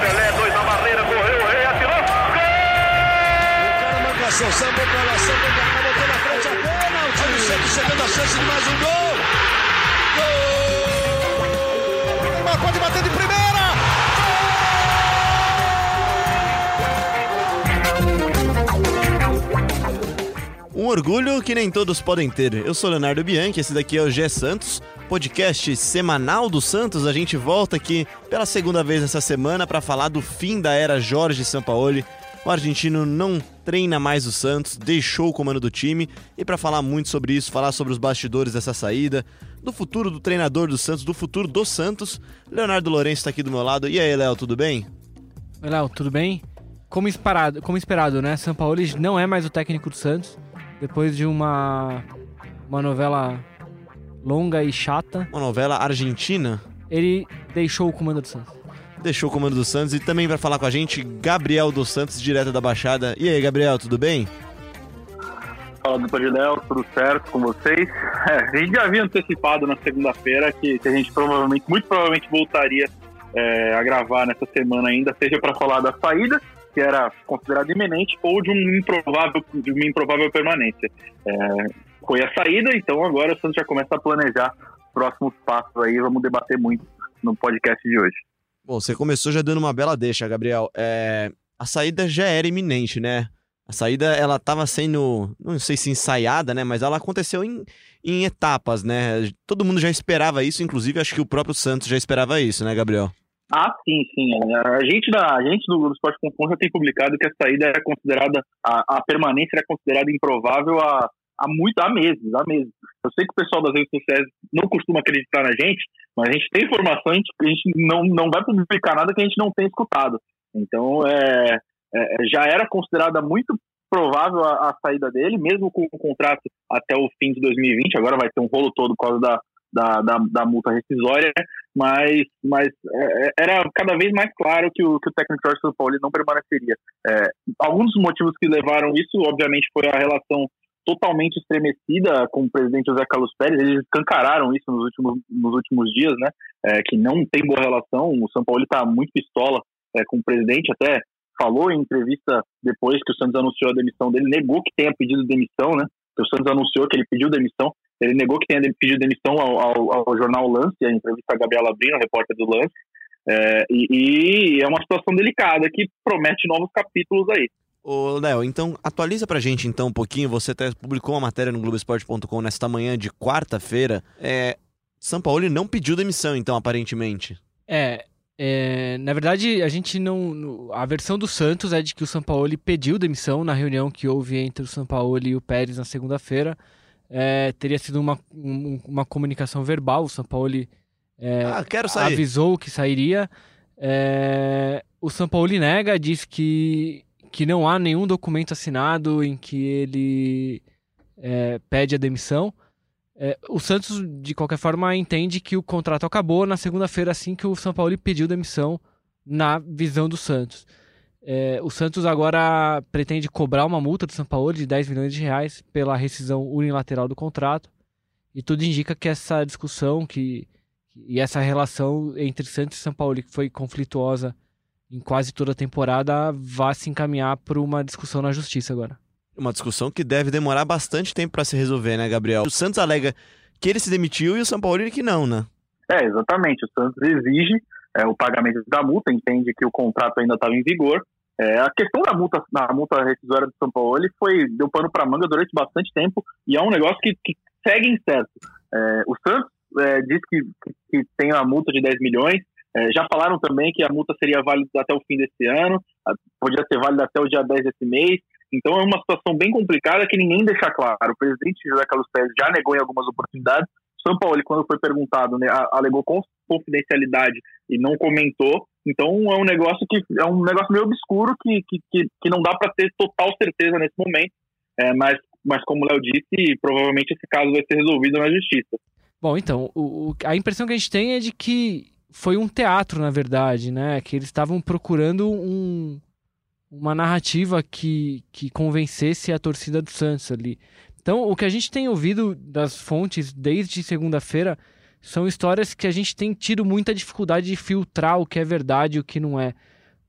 Pelé, dois na barreira, correu, rei atirou. O cara marcação, sambou pra lá, sambou pra cá, botou na frente a pênalti. Olha o Santos chegando a chance de mais um gol. Gol! Neymar pode bater de primeira. Um orgulho que nem todos podem ter. Eu sou Leonardo Bianchi, esse daqui é o Gé Santos, podcast semanal do Santos. A gente volta aqui pela segunda vez essa semana para falar do fim da era Jorge Sampaoli. O argentino não treina mais o Santos, deixou o comando do time e para falar muito sobre isso, falar sobre os bastidores dessa saída, do futuro do treinador do Santos, do futuro do Santos, Leonardo Lourenço está aqui do meu lado. E aí, Léo, tudo bem? Oi, Léo, tudo bem? Como esperado, como esperado, né? Sampaoli não é mais o técnico do Santos. Depois de uma, uma novela longa e chata, Uma novela argentina. ele deixou o comando do Santos. Deixou o comando do Santos e também vai falar com a gente Gabriel dos Santos, direto da Baixada. E aí, Gabriel, tudo bem? Fala do Padilel, tudo certo com vocês? É, a gente já havia antecipado na segunda-feira que, que a gente provavelmente, muito provavelmente voltaria é, a gravar nessa semana ainda, seja para falar da saída, que era considerada iminente, ou de um improvável, de uma improvável permanência. É, foi a saída, então agora o Santos já começa a planejar os próximos passos aí, vamos debater muito no podcast de hoje. Bom, você começou já dando uma bela deixa, Gabriel. É, a saída já era iminente, né? A saída, ela estava sendo, não sei se ensaiada, né? Mas ela aconteceu em, em etapas, né? Todo mundo já esperava isso, inclusive acho que o próprio Santos já esperava isso, né, Gabriel? Ah, sim, sim. A gente, da, a gente do, do Esporte com já tem publicado que a saída era considerada, a, a permanência era considerada improvável há, há muito, há meses, há meses. Eu sei que o pessoal das redes sociais não costuma acreditar na gente, mas a gente tem informação, a gente, a gente não, não vai publicar nada que a gente não tenha escutado. Então, é, é, já era considerada muito provável a, a, saída dele, mesmo com o contrato até o fim de 2020. Agora vai ter um rolo todo por causa da, da, da, da multa rescisória, mas, mas é, era cada vez mais claro que o, que o técnico Jorge São Paulo não permaneceria. É, alguns dos motivos que levaram isso, obviamente, foi a relação totalmente estremecida com o presidente José Carlos Pérez. Eles escancararam isso nos últimos, nos últimos dias, né? É, que não tem boa relação. O São Paulo está muito pistola é, com o presidente, até falou em entrevista depois que o Santos anunciou a demissão dele, negou que tenha pedido demissão, né? O Santos anunciou que ele pediu demissão. Ele negou que tenha pedido demissão ao, ao, ao jornal Lance, a entrevista a Gabriela Brino, repórter do Lance. É, e, e é uma situação delicada que promete novos capítulos aí. Ô, Léo, então atualiza pra gente então um pouquinho. Você até publicou uma matéria no Globoesporte.com nesta manhã de quarta-feira. É, São Paulo não pediu demissão, então, aparentemente. É, é, na verdade, a gente não. A versão do Santos é de que o São Paulo pediu demissão na reunião que houve entre o São Paulo e o Pérez na segunda-feira. É, teria sido uma, um, uma comunicação verbal. O São Paulo é, ah, quero sair. avisou que sairia. É, o São Paulo nega, diz que, que não há nenhum documento assinado em que ele é, pede a demissão. É, o Santos, de qualquer forma, entende que o contrato acabou na segunda-feira, assim que o São Paulo pediu demissão, na visão do Santos. É, o Santos agora pretende cobrar uma multa do São Paulo de 10 milhões de reais pela rescisão unilateral do contrato. E tudo indica que essa discussão que, e essa relação entre Santos e São Paulo, que foi conflituosa em quase toda a temporada, vai se encaminhar para uma discussão na justiça agora. Uma discussão que deve demorar bastante tempo para se resolver, né, Gabriel? O Santos alega que ele se demitiu e o São Paulo que não, né? É, exatamente. O Santos exige é, o pagamento da multa, entende que o contrato ainda estava em vigor. É, a questão da multa, da multa rescisória do São Paulo ele foi deu pano para manga durante bastante tempo e é um negócio que, que segue incerto. É, o Santos é, diz que, que, tem a multa de 10 milhões. É, já falaram também que a multa seria válida até o fim desse ano, podia ser válida até o dia 10 desse mês. Então é uma situação bem complicada que ninguém deixa claro. O presidente José Carlos Pérez já negou em algumas oportunidades. São Paulo, quando foi perguntado, né, alegou confidencialidade e não comentou. Então é um negócio que é um negócio meio obscuro que, que, que não dá para ter total certeza nesse momento. É, mas, mas como o Léo disse, provavelmente esse caso vai ser resolvido na justiça. Bom, então, o, o, a impressão que a gente tem é de que foi um teatro, na verdade, né? Que eles estavam procurando um, uma narrativa que, que convencesse a torcida do Santos ali. Então, o que a gente tem ouvido das fontes desde segunda-feira são histórias que a gente tem tido muita dificuldade de filtrar o que é verdade e o que não é.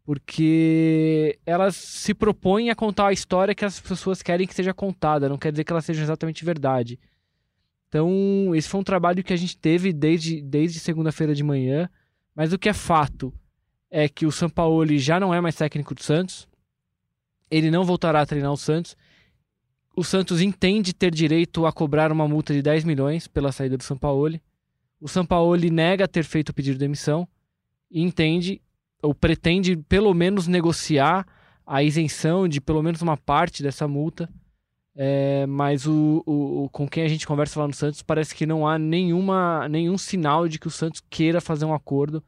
Porque elas se propõem a contar a história que as pessoas querem que seja contada, não quer dizer que ela seja exatamente verdade. Então, esse foi um trabalho que a gente teve desde, desde segunda-feira de manhã. Mas o que é fato é que o Sampaoli já não é mais técnico do Santos. Ele não voltará a treinar o Santos o Santos entende ter direito a cobrar uma multa de 10 milhões pela saída do Sampaoli. O Sampaoli nega ter feito o pedido de demissão e entende ou pretende pelo menos negociar a isenção de pelo menos uma parte dessa multa. É, mas o, o, com quem a gente conversa lá no Santos parece que não há nenhuma, nenhum sinal de que o Santos queira fazer um acordo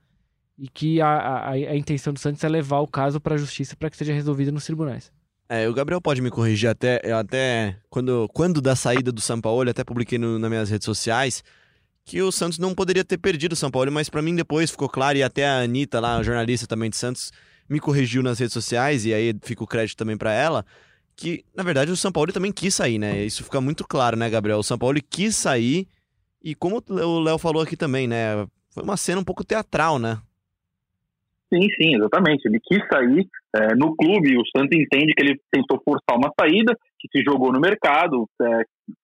e que a, a, a intenção do Santos é levar o caso para a justiça para que seja resolvido nos tribunais. É, o Gabriel pode me corrigir até, até quando, quando da saída do São Paulo, até publiquei no, nas minhas redes sociais, que o Santos não poderia ter perdido o São Paulo, mas para mim depois ficou claro, e até a Anitta, lá, a jornalista também de Santos, me corrigiu nas redes sociais, e aí fica o crédito também para ela, que na verdade o São Paulo também quis sair, né? Isso fica muito claro, né, Gabriel? O São Paulo quis sair, e como o Léo falou aqui também, né? Foi uma cena um pouco teatral, né? Sim, sim, exatamente. Ele quis sair é, no clube, o Santos entende que ele tentou forçar uma saída, que se jogou no mercado é,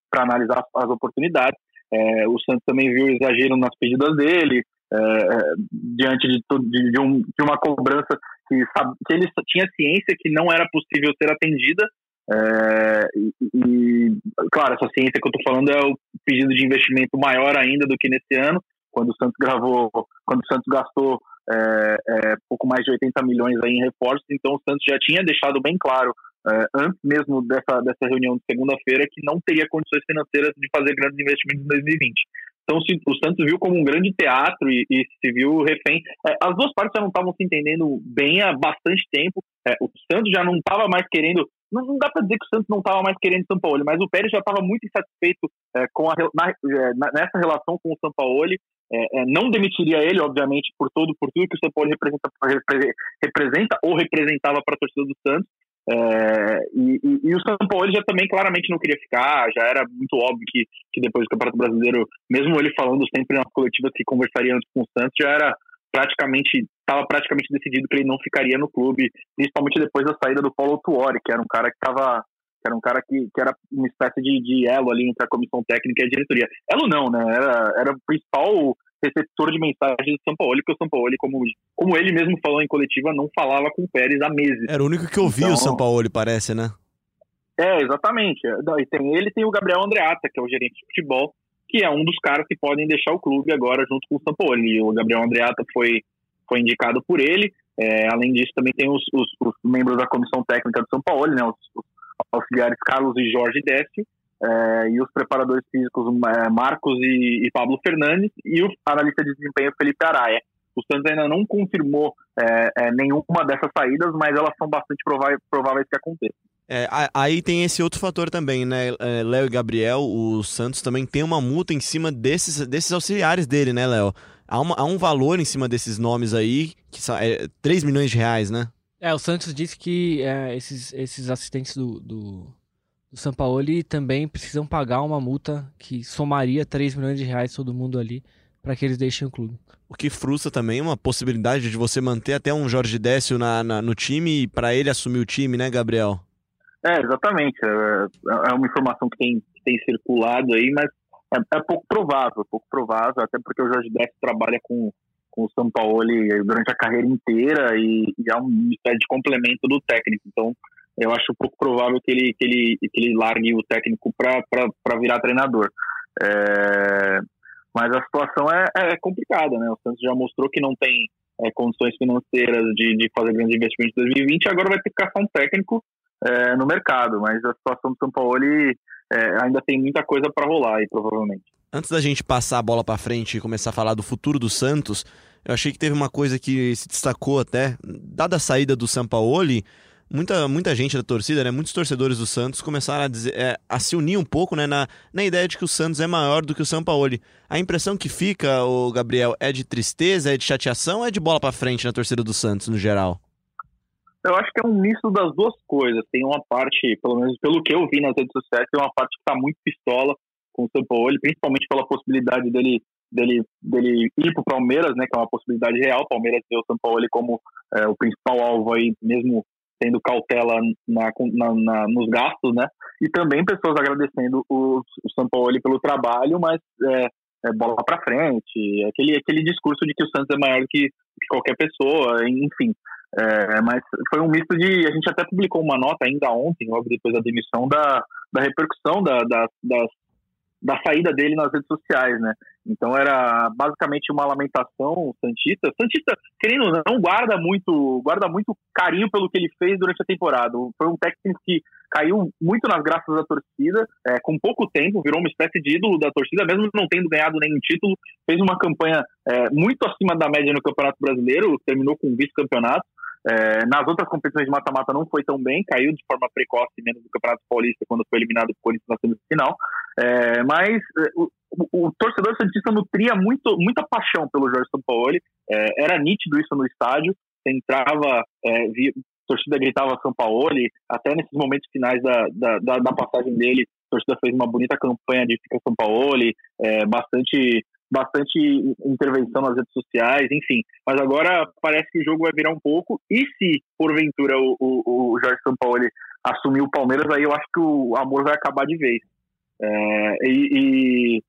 para analisar as, as oportunidades. É, o Santos também viu exagero nas pedidas dele, é, é, diante de, de, de, um, de, uma cobrança que, que ele tinha ciência que não era possível ser atendida. É, e, e, claro, essa ciência que eu estou falando é o pedido de investimento maior ainda do que nesse ano, quando o Santos gravou, quando o Santos gastou é, é, pouco mais de 80 milhões aí em reforços, então o Santos já tinha deixado bem claro, é, antes mesmo dessa, dessa reunião de segunda-feira, que não teria condições financeiras de fazer grandes investimentos em 2020. Então se, o Santos viu como um grande teatro e, e se viu refém. É, as duas partes já não estavam se entendendo bem há bastante tempo. É, o Santos já não estava mais querendo. Não, não dá para dizer que o Santos não estava mais querendo São Paulo, mas o Pérez já estava muito insatisfeito é, com a, na, nessa relação com o São Paulo é, é, não demitiria ele, obviamente, por todo por tudo que o São Paulo representa, representa ou representava para a torcida do Santos. É, e, e, e, o São Paulo já também claramente não queria ficar, já era muito óbvio que, que depois do Campeonato Brasileiro, mesmo ele falando sempre nas coletivas que conversaria antes com o Santos, já era praticamente estava praticamente decidido que ele não ficaria no clube, principalmente depois da saída do Paulo Tuori, que era um cara que estava era um cara que, que era uma espécie de, de elo ali entre a comissão técnica e a diretoria. Elo não, né? Era, era o principal receptor de mensagens do São Paulo, porque o São Paulo, como, como ele mesmo falou em coletiva, não falava com o Pérez há meses. Era o único que ouvia então, o São Paulo, parece, né? É, exatamente. E tem ele tem o Gabriel Andreata, que é o gerente de futebol, que é um dos caras que podem deixar o clube agora junto com o São Paulo. E o Gabriel Andreata foi, foi indicado por ele. É, além disso, também tem os, os, os, membros da comissão técnica do São Paulo, né, os, os auxiliares Carlos e Jorge Décio, é, e os preparadores físicos é, Marcos e, e, Pablo Fernandes, e o analista de desempenho Felipe Araia. O Santos ainda não confirmou é, é nenhuma dessas saídas, mas elas são bastante prováveis, que aconteçam. É, aí tem esse outro fator também, né? É, Léo e Gabriel, o Santos também tem uma multa em cima desses, desses auxiliares dele, né, Léo? Há, há um valor em cima desses nomes aí, que são é, 3 milhões de reais, né? É, o Santos disse que é, esses, esses assistentes do, do, do Sampaoli também precisam pagar uma multa que somaria 3 milhões de reais todo mundo ali para que eles deixem o clube. O que frustra também uma possibilidade de você manter até um Jorge Décio na, na no time e para ele assumir o time, né, Gabriel? É, exatamente. É, é uma informação que tem, que tem circulado aí, mas é, é pouco provável, pouco provável, até porque o Jorge Décio trabalha com com o São Paulo durante a carreira inteira e, e é um espécie de complemento do técnico. Então, eu acho pouco provável que ele, que ele, que ele largue o técnico para virar treinador. É, mas a situação é, é, complicada, né? O Santos já mostrou que não tem é, condições financeiras de, de fazer grandes investimentos em 2020 agora vai ter que caçar um técnico é, no mercado. Mas a situação do São Paulo ele, é, ainda tem muita coisa para rolar aí, provavelmente. Antes da gente passar a bola para frente e começar a falar do futuro do Santos, eu achei que teve uma coisa que se destacou até, dada a saída do Sampaoli, muita, muita gente da torcida, né, muitos torcedores do Santos começaram a, dizer, é, a se unir um pouco né, na, na ideia de que o Santos é maior do que o Sampaoli. A impressão que fica, o Gabriel, é de tristeza, é de chateação ou é de bola para frente na torcida do Santos no geral? Eu acho que é um misto das duas coisas. Tem uma parte, pelo menos pelo que eu vi nas redes sociais, tem uma parte que está muito pistola com o Sampaoli, principalmente pela possibilidade dele dele, dele ir para o Palmeiras, né, que é uma possibilidade real. O Palmeiras vê o Sampaoli como é, o principal alvo aí, mesmo tendo cautela na, na, na, nos gastos, né? E também pessoas agradecendo o, o Sampaoli pelo trabalho, mas é, é bola para frente, aquele, aquele discurso de que o Santos é maior que, que qualquer pessoa, enfim. É, mas foi um misto de. A gente até publicou uma nota ainda ontem, logo depois da demissão, da, da repercussão da, da, das da saída dele nas redes sociais, né? Então era basicamente uma lamentação santista. Santista, querendo ou não, guarda muito, guarda muito carinho pelo que ele fez durante a temporada. Foi um técnico que caiu muito nas graças da torcida, é, com pouco tempo, virou uma espécie de ídolo da torcida, mesmo não tendo ganhado nenhum título, fez uma campanha é, muito acima da média no Campeonato Brasileiro, terminou com vice-campeonato. É, nas outras competições de mata-mata não foi tão bem, caiu de forma precoce, menos no Campeonato Paulista, quando foi eliminado por Corinthians na semifinal. É, mas é, o, o, o, torcedor Santista nutria muito, muita paixão pelo Jorge Sampaoli, é, era nítido isso no estádio, você entrava, é, via, a torcida gritava Sampaoli, até nesses momentos finais da, da, da, da passagem dele, a torcida fez uma bonita campanha de Fica Sampaoli, é, bastante bastante intervenção nas redes sociais, enfim. Mas agora parece que o jogo vai virar um pouco. E se, porventura, o, o, o Jorge Sampaoli assumir o Palmeiras, aí eu acho que o amor vai acabar de vez. É, e, e,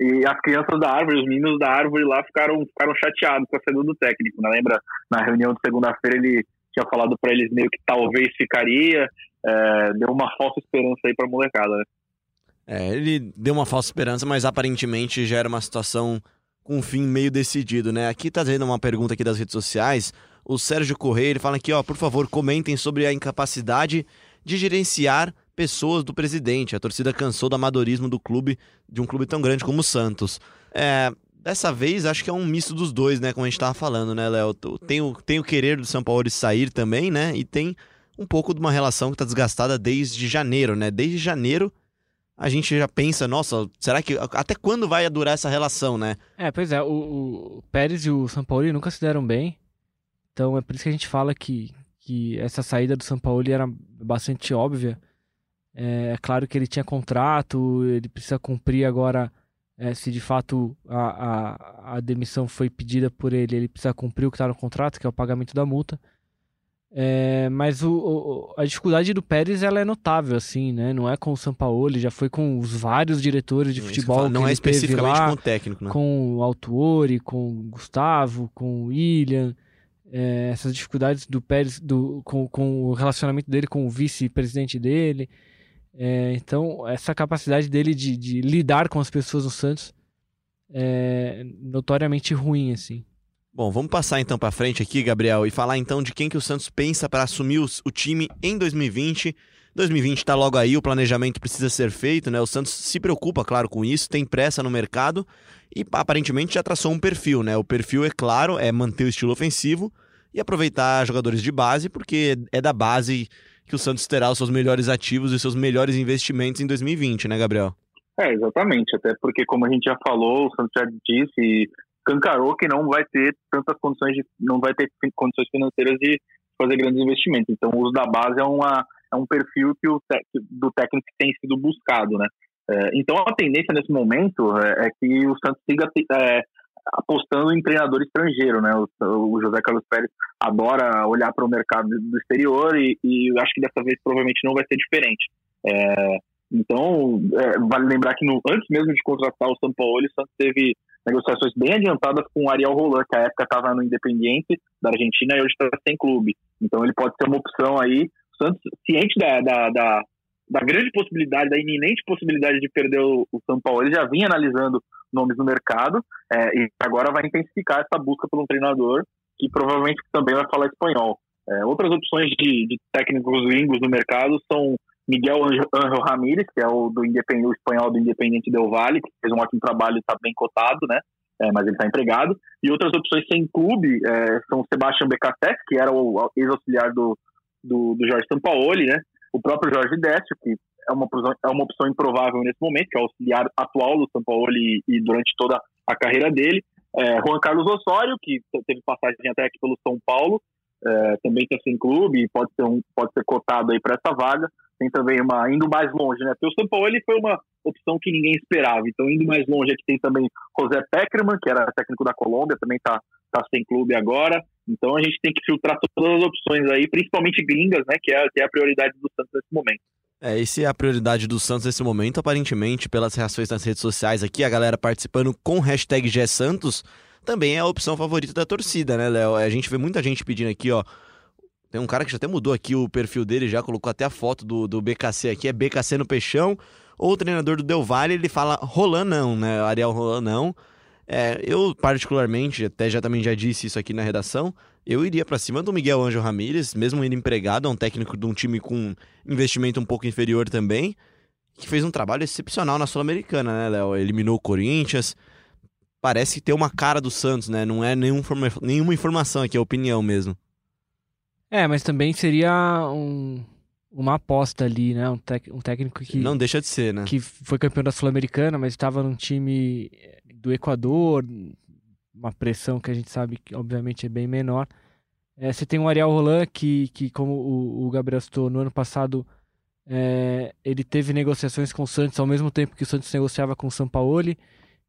e, as crianças da árvore, os meninos da árvore lá ficaram, ficaram chateados com a saída do técnico. Né? Lembra, na reunião de segunda-feira, ele tinha falado para eles meio que talvez ficaria. É, deu uma falsa esperança aí para a molecada. Né? É, ele deu uma falsa esperança, mas aparentemente já era uma situação com um fim meio decidido, né? Aqui tá trazendo uma pergunta aqui das redes sociais. O Sérgio Correia, ele fala aqui, ó, por favor, comentem sobre a incapacidade de gerenciar pessoas do presidente. A torcida cansou do amadorismo do clube, de um clube tão grande como o Santos. É, dessa vez, acho que é um misto dos dois, né? Como a gente tava falando, né, Léo? Tem o, tem o querer do São Paulo de sair também, né? E tem um pouco de uma relação que tá desgastada desde janeiro, né? Desde janeiro a gente já pensa, nossa, será que até quando vai durar essa relação, né? É, pois é, o, o Pérez e o São Paulo nunca se deram bem. Então é por isso que a gente fala que, que essa saída do São Paulo era bastante óbvia. É, é claro que ele tinha contrato, ele precisa cumprir agora. É, se de fato a, a, a demissão foi pedida por ele, ele precisa cumprir o que está no contrato, que é o pagamento da multa. É, mas o, o, a dificuldade do Pérez ela é notável, assim, né? Não é com o Sampaoli, já foi com os vários diretores de futebol. não é especificamente lá, com o técnico, né? Com o Autuori, com o Gustavo, com o William. É, essas dificuldades do Pérez do, com, com o relacionamento dele com o vice-presidente dele. É, então, essa capacidade dele de, de lidar com as pessoas no Santos é notoriamente ruim, assim. Bom, vamos passar então para frente aqui, Gabriel, e falar então de quem que o Santos pensa para assumir os, o time em 2020. 2020 está logo aí, o planejamento precisa ser feito, né? O Santos se preocupa, claro, com isso, tem pressa no mercado e aparentemente já traçou um perfil, né? O perfil, é claro, é manter o estilo ofensivo e aproveitar jogadores de base, porque é da base que o Santos terá os seus melhores ativos e seus melhores investimentos em 2020, né, Gabriel? É, exatamente. Até porque, como a gente já falou, o Santos já disse, escancarou que não vai ter tantas condições de, não vai ter condições financeiras de fazer grandes investimentos. Então, o uso da base é uma é um perfil que o do técnico tem sido buscado, né? É, então, a tendência nesse momento é, é que o Santos siga é, apostando em treinador estrangeiro, né? O, o José Carlos Pérez adora olhar para o mercado do exterior e, e acho que dessa vez provavelmente não vai ser diferente. É, então, é, vale lembrar que no, antes mesmo de contratar o São Paulo, o Santos teve negociações bem adiantadas com o Ariel Roland, que à época estava no Independiente da Argentina e hoje está sem clube. Então ele pode ser uma opção aí. O Santos, ciente da, da, da, da, grande possibilidade, da iminente possibilidade de perder o, o São Paulo, ele já vinha analisando nomes no mercado é, e agora vai intensificar essa busca por um treinador que provavelmente também vai falar espanhol. É, outras opções de, de técnicos gringos no mercado são Miguel Angel Ramírez, que é o do o espanhol do Independente Del Valle, que fez um ótimo trabalho e está bem cotado, né? É, mas ele está empregado. E outras opções sem clube é, são Sebastião Becasset, que era o ex-auxiliar do, do, do, Jorge Sampaoli, né? O próprio Jorge Décio, que é uma, é uma opção improvável nesse momento, que é o auxiliar atual do Sampaoli e, e durante toda a carreira dele. É, Juan Carlos Osório, que teve passagem até aqui pelo São Paulo, é, também está sem clube e pode ser, um, pode ser cotado aí para essa vaga. Tem também uma, indo mais longe, né? Porque o São Paulo ele foi uma opção que ninguém esperava. Então, indo mais longe, aqui tem também José Peckerman, que era técnico da Colômbia, também está tá sem clube agora. Então, a gente tem que filtrar todas as opções aí, principalmente gringas, né? Que é, que é a prioridade do Santos nesse momento. É, esse é a prioridade do Santos nesse momento, aparentemente, pelas reações nas redes sociais aqui, a galera participando com hashtag Santos, também é a opção favorita da torcida, né, Léo? A gente vê muita gente pedindo aqui, ó. Tem um cara que já até mudou aqui o perfil dele, já colocou até a foto do, do BKC aqui, é BKC no Peixão. Ou o treinador do Del Valle, ele fala Roland não, né? Ariel Roland não. É, eu, particularmente, até já também já disse isso aqui na redação, eu iria para cima do Miguel Anjo Ramírez, mesmo ele empregado, é um técnico de um time com investimento um pouco inferior também, que fez um trabalho excepcional na Sul-Americana, né, Léo? Eliminou o Corinthians, parece ter uma cara do Santos, né? Não é nenhum, nenhuma informação aqui, é opinião mesmo. É, mas também seria um, uma aposta ali, né? Um, tec, um técnico que. Não deixa de ser, né? Que foi campeão da Sul-Americana, mas estava num time do Equador, uma pressão que a gente sabe que obviamente é bem menor. É, você tem o Ariel Roland, que, que como o, o Gabriel citou, no ano passado é, ele teve negociações com o Santos ao mesmo tempo que o Santos negociava com o Sampaoli.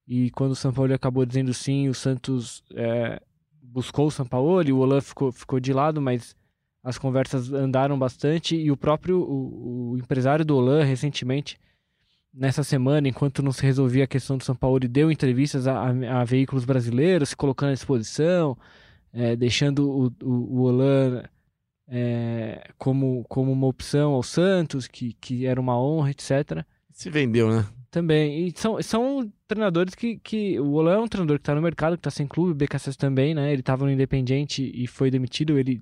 E quando o Sampaoli acabou dizendo sim, o Santos é, buscou o Sampaoli, o Roland ficou, ficou de lado, mas as conversas andaram bastante. E o próprio o, o empresário do Roland, recentemente, nessa semana, enquanto não se resolvia a questão do São Paulo, deu entrevistas a, a, a veículos brasileiros, se colocando à disposição, é, deixando o, o, o Olan é, como, como uma opção ao Santos, que, que era uma honra, etc. Se vendeu, né? Também. E são, são treinadores que, que. O Olan é um treinador que está no mercado, que está sem clube, o BKSS também, né? Ele estava no Independente e foi demitido. Ele,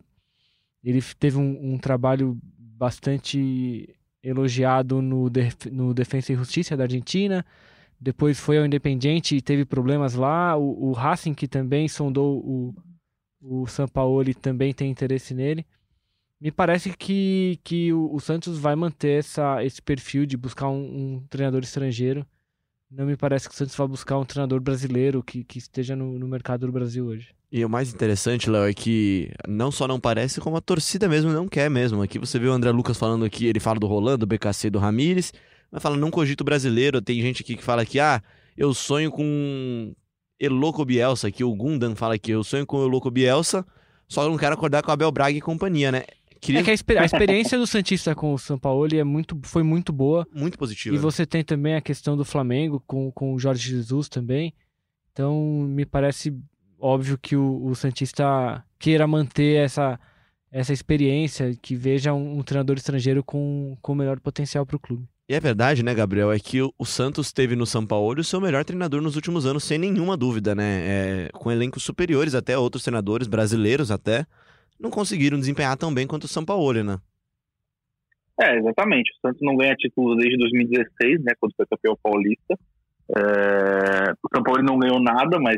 ele teve um, um trabalho bastante elogiado no, Def no Defensa e Justiça da Argentina. Depois foi ao Independiente e teve problemas lá. O, o Racing, que também sondou o, o Sampaoli, também tem interesse nele. Me parece que, que o, o Santos vai manter essa, esse perfil de buscar um, um, treinador estrangeiro. Não me parece que o Santos vai buscar um treinador brasileiro que, que esteja no, no mercado do Brasil hoje. E o mais interessante, Léo, é que não só não parece, como a torcida mesmo não quer mesmo. Aqui você vê o André Lucas falando aqui, ele fala do Rolando, do BKC, do Ramires, mas fala, não cogito brasileiro. Tem gente aqui que fala que, ah, eu sonho com Eloco Bielsa, que o Gundan fala aqui, eu sonho com o Eloco Bielsa, só não quero acordar com a Abel Braga e companhia, né? Queria... É que a, exper a, experiência do Santista com o São Paulo é muito, foi muito boa. Muito positiva. E você tem também a questão do Flamengo com, com o Jorge Jesus também. Então, me parece óbvio que o, o Santista queira manter essa, essa experiência, que veja um, um treinador estrangeiro com, com melhor potencial para o clube. E é verdade, né, Gabriel? É que o Santos teve no São Paulo o seu melhor treinador nos últimos anos, sem nenhuma dúvida, né? É, com elencos superiores, até outros treinadores brasileiros até, não conseguiram desempenhar tão bem quanto o São Paulo, né? É, exatamente. O Santos não ganha título desde 2016, né, quando foi campeão paulista. É... O São Paulo não ganhou nada, mas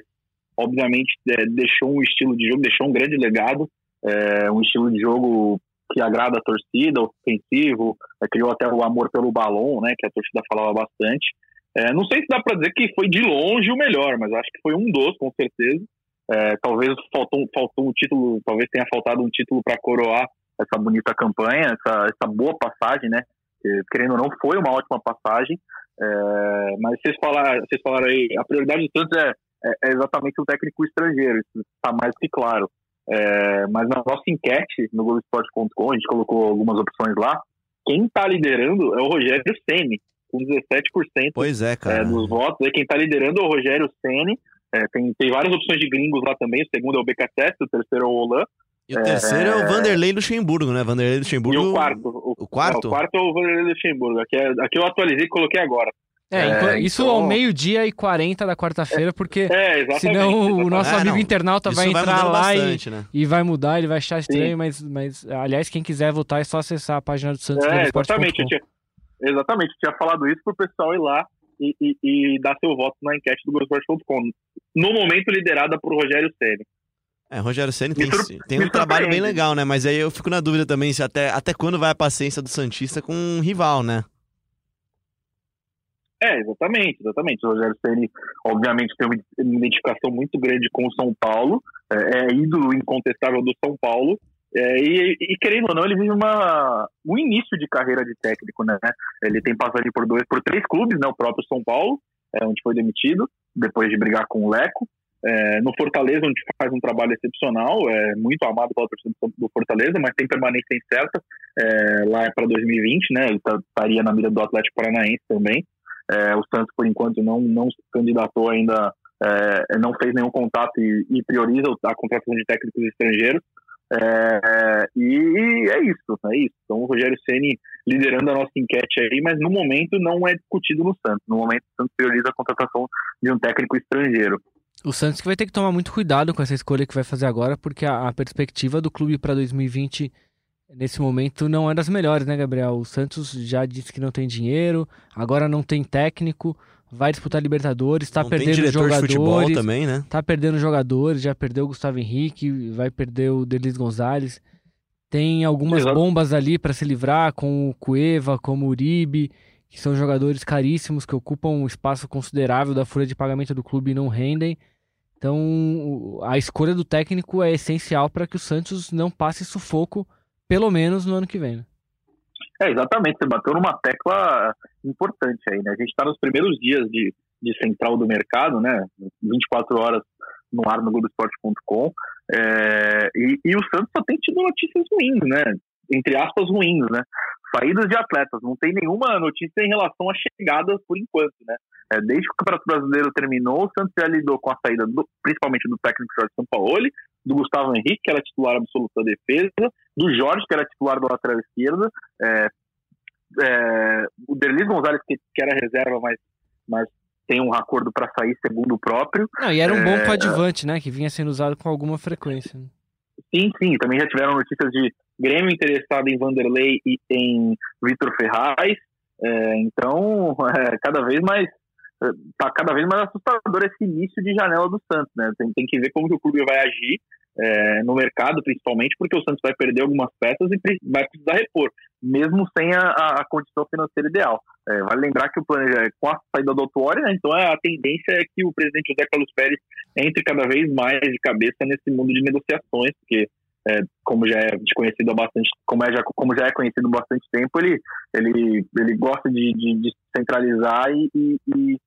obviamente é, deixou um estilo de jogo, deixou um grande legado, é, um estilo de jogo que agrada a torcida, ofensivo, é, criou até o amor pelo balão, né, que a torcida falava bastante. É, não sei se dá para dizer que foi de longe o melhor, mas acho que foi um dos, com certeza. É, talvez faltou, faltou um título, talvez tenha faltado um título para coroar essa bonita campanha, essa, essa boa passagem, né? Que, querendo ou não, foi uma ótima passagem. É, mas vocês falaram, vocês falaram aí, a prioridade do Santos é é, é exatamente um técnico estrangeiro, isso está mais que claro. É, mas na nossa enquete no Globoesporte.com, a gente colocou algumas opções lá. Quem está liderando é o Rogério Ceni, com 17% pois é, cara. É, dos votos. E quem está liderando é o Rogério Ceni. É, tem, tem várias opções de gringos lá também. O segundo é o BKSS, o terceiro é o Olan. E o terceiro é, é o Vanderlei Luxemburgo, né? Vanderlei Luxemburgo. E o quarto. O, o quarto? o quarto é o Vanderlei Luxemburgo. Aqui, é, aqui eu atualizei e coloquei agora. É, é, isso então... ao meio-dia e 40 da quarta-feira, porque é, senão o nosso amigo não, internauta vai entrar vai lá bastante, e, né? e vai mudar, ele vai achar estranho, mas, mas aliás, quem quiser votar é só acessar a página do Santos. É, exatamente, eu tinha, exatamente, eu tinha falado isso pro pessoal ir lá e, e, e dar seu voto na enquete do Globoesporte.com. No momento, liderada por Rogério Ceni. É, Rogério Ceni tem, tem um trabalho bem legal, né? Mas aí eu fico na dúvida também se até, até quando vai a paciência do Santista com um rival, né? É, exatamente, exatamente. O Rogério Ceni, obviamente, tem uma identificação muito grande com o São Paulo, é, é ídolo incontestável do São Paulo, É, e, e, querendo ou não, ele vive uma, um início de carreira de técnico, né? Ele tem passagem por dois, por três clubes, né? O próprio São Paulo, é, onde foi demitido, depois de brigar com o Leco. É, no Fortaleza, onde faz um trabalho excepcional, é muito amado pela torcida do Fortaleza, mas tem permanência incerta. É, lá é para 2020, né? Ele tá, estaria na mira do Atlético Paranaense também. É, o Santos, por enquanto, não, não se candidatou ainda, é, não fez nenhum contato e, e, prioriza a contratação de técnicos estrangeiros. É, e é isso, é isso. Então o Rogério Ceni liderando a nossa enquete aí, mas no momento não é discutido no Santos. No momento o Santos prioriza a contratação de um técnico estrangeiro. O Santos que vai ter que tomar muito cuidado com essa escolha que vai fazer agora, porque a, a perspectiva do clube para 2020 nesse momento não é das melhores, né, Gabriel? O Santos já disse que não tem dinheiro, agora não tem técnico, vai disputar Libertadores, está perdendo jogadores. também, né? Tá perdendo jogadores, já perdeu o Gustavo Henrique, vai perder o Delis Gonzalez. Tem algumas Exato. bombas ali para se livrar, com o Cueva, como o Uribe, que são jogadores caríssimos que ocupam um espaço considerável da folha de pagamento do clube e não rendem. Então, a escolha do técnico é essencial para que o Santos não passe sufoco, pelo menos no ano que vem. Né? É, exatamente. Você bateu numa tecla importante aí, né? A gente está nos primeiros dias de, de central do mercado, né? 24 horas no ar no Globoesporte.com. É, e, e o Santos só tem tido notícias ruins, né? Entre aspas, ruins, né? saídas de atletas. Não tem nenhuma notícia em relação a chegadas por enquanto, né? É, desde que o Campeonato Brasileiro terminou, o Santos já lidou com a saída do, principalmente do técnico Jorge Sampaoli, do Gustavo Henrique, que era titular absoluto da defesa, do Jorge, que era titular da lateral esquerda, é, é, o Derlis Gonzalez, que, que, era reserva, mas, mas tem um acordo para sair segundo o próprio. Não, e era um bom é, coadjuvante, né? Que vinha sendo usado com alguma frequência. Né? Sim, sim. Também já tiveram notícias de Grêmio interessado em Vanderlei e em Vitor Ferraz. É, então, é, cada vez mais tá cada vez mais assustador esse início de janela do Santos, né? Tem, tem que ver como que o clube vai agir é, no mercado, principalmente, porque o Santos vai perder algumas peças e vai precisar repor, mesmo sem a, a condição financeira ideal. É, vale lembrar que o plano é com a saída do Autuori, né? Então a tendência é que o presidente José Carlos Pérez entre cada vez mais de cabeça nesse mundo de negociações, porque é, como já é conhecido há bastante, como, é já, como já é conhecido há bastante tempo, ele, ele, ele gosta de, de, de centralizar e, e,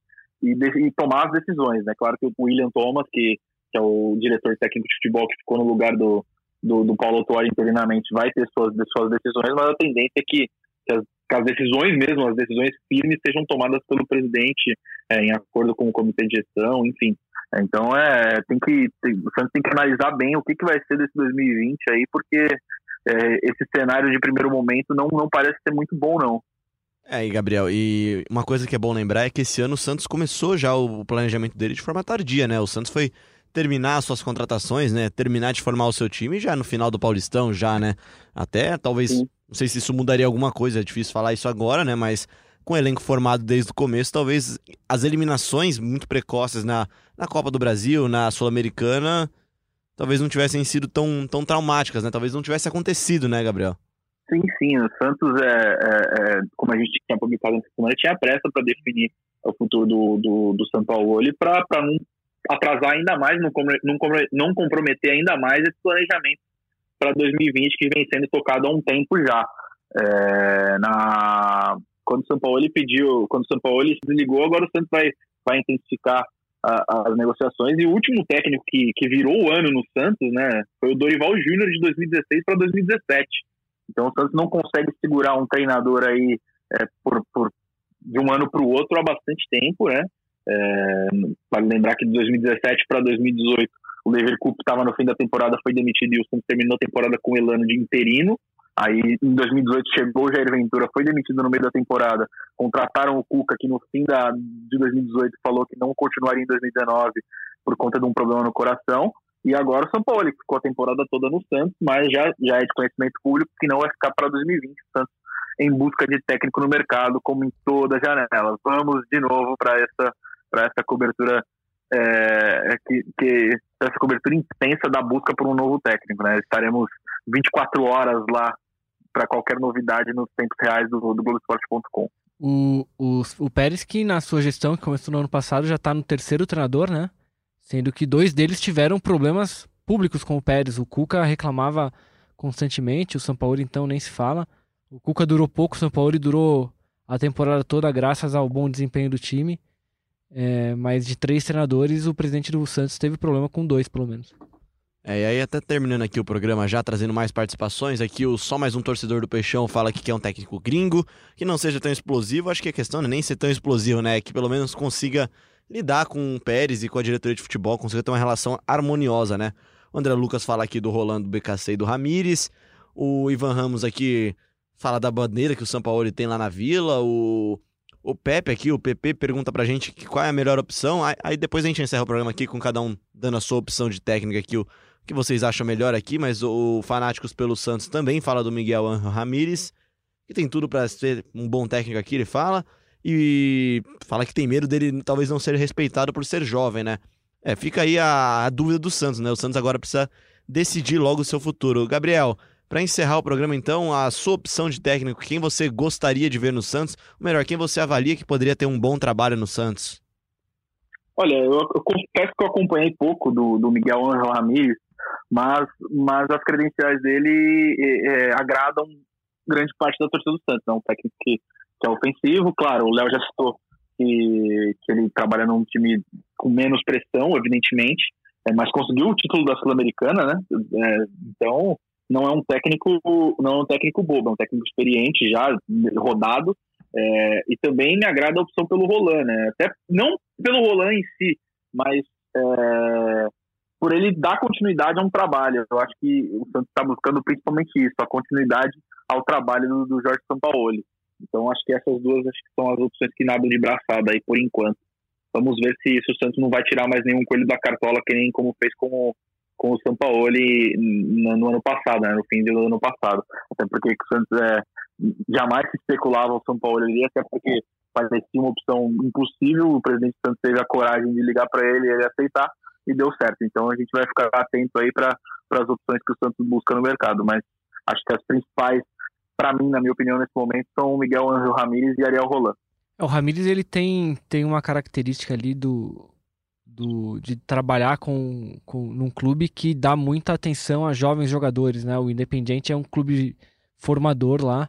e, e, tomar as decisões. Né? Claro que o William Thomas, que, que é o diretor técnico de futebol que ficou no lugar do, do, do Paulo Autuori interinamente, vai ter suas, suas decisões, mas a tendência é que, que, as, que as decisões mesmo, as decisões firmes, sejam tomadas pelo presidente é, em acordo com o comitê de gestão, enfim. Então é, tem que, tem, o Santos tem que analisar bem o que, que vai ser desse 2020 aí, porque é, esse cenário de primeiro momento não, não parece ser muito bom, não. É, e Gabriel, e uma coisa que é bom lembrar é que esse ano o Santos começou já o planejamento dele de forma tardia, né? O Santos foi terminar as suas contratações, né? Terminar de formar o seu time já no final do Paulistão, já, né? Até talvez, Sim. não sei se isso mudaria alguma coisa, é difícil falar isso agora, né? Mas com o elenco formado desde o começo, talvez as eliminações muito precoces na, na Copa do Brasil, na Sul-Americana, talvez não tivessem sido tão, tão traumáticas, né? Talvez não tivesse acontecido, né, Gabriel? Sim, sim. O Santos, é, é, é como a gente tinha publicado na semana, tinha pressa para definir o futuro do, do, do São Paulo para não atrasar ainda mais, não, não, não comprometer ainda mais esse planejamento para 2020 que vem sendo tocado há um tempo já. É, na, quando o São Paulo pediu, quando o São Paulo se desligou, agora o Santos vai, vai intensificar as negociações. E o último técnico que, que virou o ano no Santos, né, foi o Dorival Júnior de 2016 para 2017. Então o Santos não consegue segurar um treinador aí é, por, por, de um ano para o outro há bastante tempo, né? É, vale lembrar que de 2017 para 2018 o Leverkusen estava no fim da temporada, foi demitido e o Santos terminou a temporada com o Elano de interino. Aí em 2018 chegou o Jair Ventura, foi demitido no meio da temporada. Contrataram o Cuca, que no fim da, de 2018 falou que não continuaria em 2019 por conta de um problema no coração. E agora o São Paulo, que ficou a temporada toda no Santos, mas já, já é de conhecimento público que não vai ficar para 2020. O Santos em busca de técnico no mercado, como em toda janela. Vamos de novo para essa, essa cobertura é, que, que, essa cobertura intensa da busca por um novo técnico. Né? Estaremos 24 horas lá para qualquer novidade nos tempos reais do, do Globoesporte.com. O, o, o Pérez, que na sua gestão, que começou no ano passado, já está no terceiro treinador, né? Sendo que dois deles tiveram problemas públicos com o Pérez. O Cuca reclamava constantemente. O São Paulo, então, nem se fala. O Cuca durou pouco, o São Paulo durou a temporada toda graças ao bom desempenho do time. É, mas de três treinadores, o presidente do Santos teve problema com dois, pelo menos. É, e aí até terminando aqui o programa já, trazendo mais participações, aqui o Só Mais Um Torcedor do Peixão fala que quer um técnico gringo, que não seja tão explosivo, acho que a questão não é nem ser tão explosivo, né, que pelo menos consiga lidar com o Pérez e com a diretoria de futebol, consiga ter uma relação harmoniosa, né. O André Lucas fala aqui do Rolando, do BKC e do Ramires, o Ivan Ramos aqui fala da bandeira que o São Paulo tem lá na Vila, o... O Pepe aqui, o PP, pergunta pra gente qual é a melhor opção. Aí depois a gente encerra o programa aqui com cada um dando a sua opção de técnica aqui, o que vocês acham melhor aqui, mas o Fanáticos pelo Santos também fala do Miguel Ramírez, que tem tudo para ser um bom técnico aqui, ele fala, e fala que tem medo dele talvez não ser respeitado por ser jovem, né? É, fica aí a, a dúvida do Santos, né? O Santos agora precisa decidir logo o seu futuro. Gabriel, para encerrar o programa, então, a sua opção de técnico, quem você gostaria de ver no Santos? Ou melhor, quem você avalia que poderia ter um bom trabalho no Santos? Olha, eu, eu confesso que eu acompanhei pouco do, do Miguel Angel Ramírez, mas, mas as credenciais dele é, é, agradam grande parte da torcida do Santos. É um técnico que, que é ofensivo, claro, o Léo já citou que, que ele trabalha num time com menos pressão, evidentemente, é, mas conseguiu o título da Sul-Americana, né? É, então, não é um técnico não é um técnico bobo, é um técnico experiente já, rodado, é, e também me agrada a opção pelo Roland, né? Até não pelo Roland em si, mas é, por ele dar continuidade a um trabalho. Eu acho que o Santos está buscando principalmente isso, a continuidade ao trabalho do, do Jorge Sampaoli. Então acho que essas duas acho que são as opções que nadam de braçada aí por enquanto. Vamos ver se, se o Santos não vai tirar mais nenhum coelho da cartola, que nem como fez com o, com o Sampaoli no, no ano passado, né, no fim do ano passado. Até porque o Santos é, jamais se especulava o São Paulo ali, até porque parecia uma opção impossível. O presidente Santos teve a coragem de ligar para ele ele aceitar e deu certo. Então a gente vai ficar atento aí para as opções que o Santos busca no mercado. Mas acho que as principais, para mim, na minha opinião, nesse momento, são Miguel Angel Ramírez e Ariel Roland. É, o Ramírez ele tem, tem uma característica ali do, do, de trabalhar com, com num clube que dá muita atenção a jovens jogadores, né? O Independiente é um clube formador lá,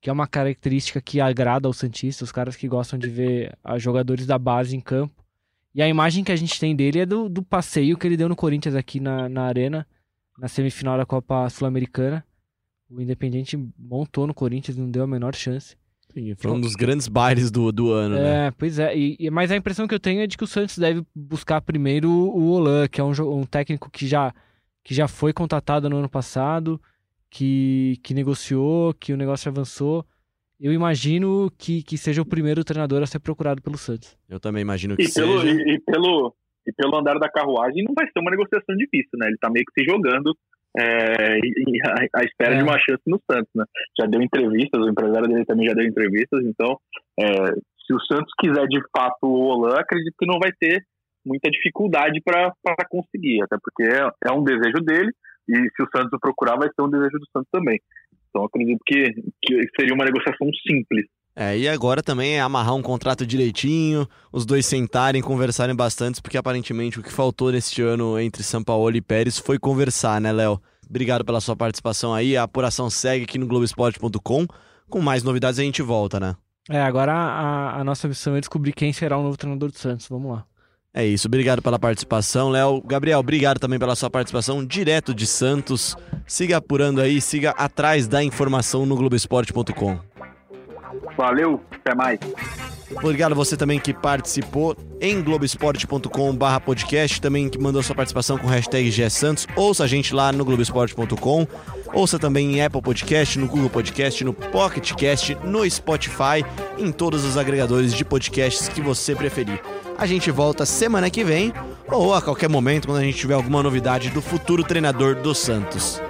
que é uma característica que agrada aos santistas, os caras que gostam de ver jogadores da base em campo. E a imagem que a gente tem dele é do, do passeio que ele deu no Corinthians aqui na, na Arena, na semifinal da Copa Sul-Americana. O Independente montou no Corinthians, não deu a menor chance. Sim, foi um dos grandes bailes do, do ano, é, né? É, pois é. E, mas a impressão que eu tenho é de que o Santos deve buscar primeiro o Olan, que é um, um técnico que já, que já foi contratado no ano passado, que, que negociou, que o negócio avançou eu imagino que, que seja o primeiro treinador a ser procurado pelo Santos. Eu também imagino que e seja. Pelo, e, e, pelo, e pelo andar da carruagem, não vai ser uma negociação difícil, né? Ele tá meio que se jogando é, à espera é. de uma chance no Santos, né? Já deu entrevistas, o empresário dele também já deu entrevistas, então é, se o Santos quiser de fato o Olan, acredito que não vai ter muita dificuldade para conseguir, até porque é, é um desejo dele, e se o Santos o procurar, vai ser um desejo do Santos também. Então acredito que, que seria uma negociação simples. É, e agora também é amarrar um contrato direitinho, os dois sentarem, conversarem bastante, porque aparentemente o que faltou neste ano entre São Paulo e Pérez foi conversar, né, Léo? Obrigado pela sua participação aí. A apuração segue aqui no Globoesporte.com. Com mais novidades a gente volta, né? É, agora a, a nossa missão é descobrir quem será o novo treinador do Santos. Vamos lá. É isso, obrigado pela participação, Léo. Gabriel, obrigado também pela sua participação direto de Santos. Siga apurando aí, siga atrás da informação no Globoesporte.com. Valeu, até mais. Obrigado você também que participou em globesport.com/barra podcast, também que mandou sua participação com hashtag GSantos. Ouça a gente lá no globesport.com. Ouça também em Apple Podcast, no Google Podcast, no Pocket Cast, no Spotify, em todos os agregadores de podcasts que você preferir. A gente volta semana que vem ou a qualquer momento quando a gente tiver alguma novidade do futuro treinador do Santos.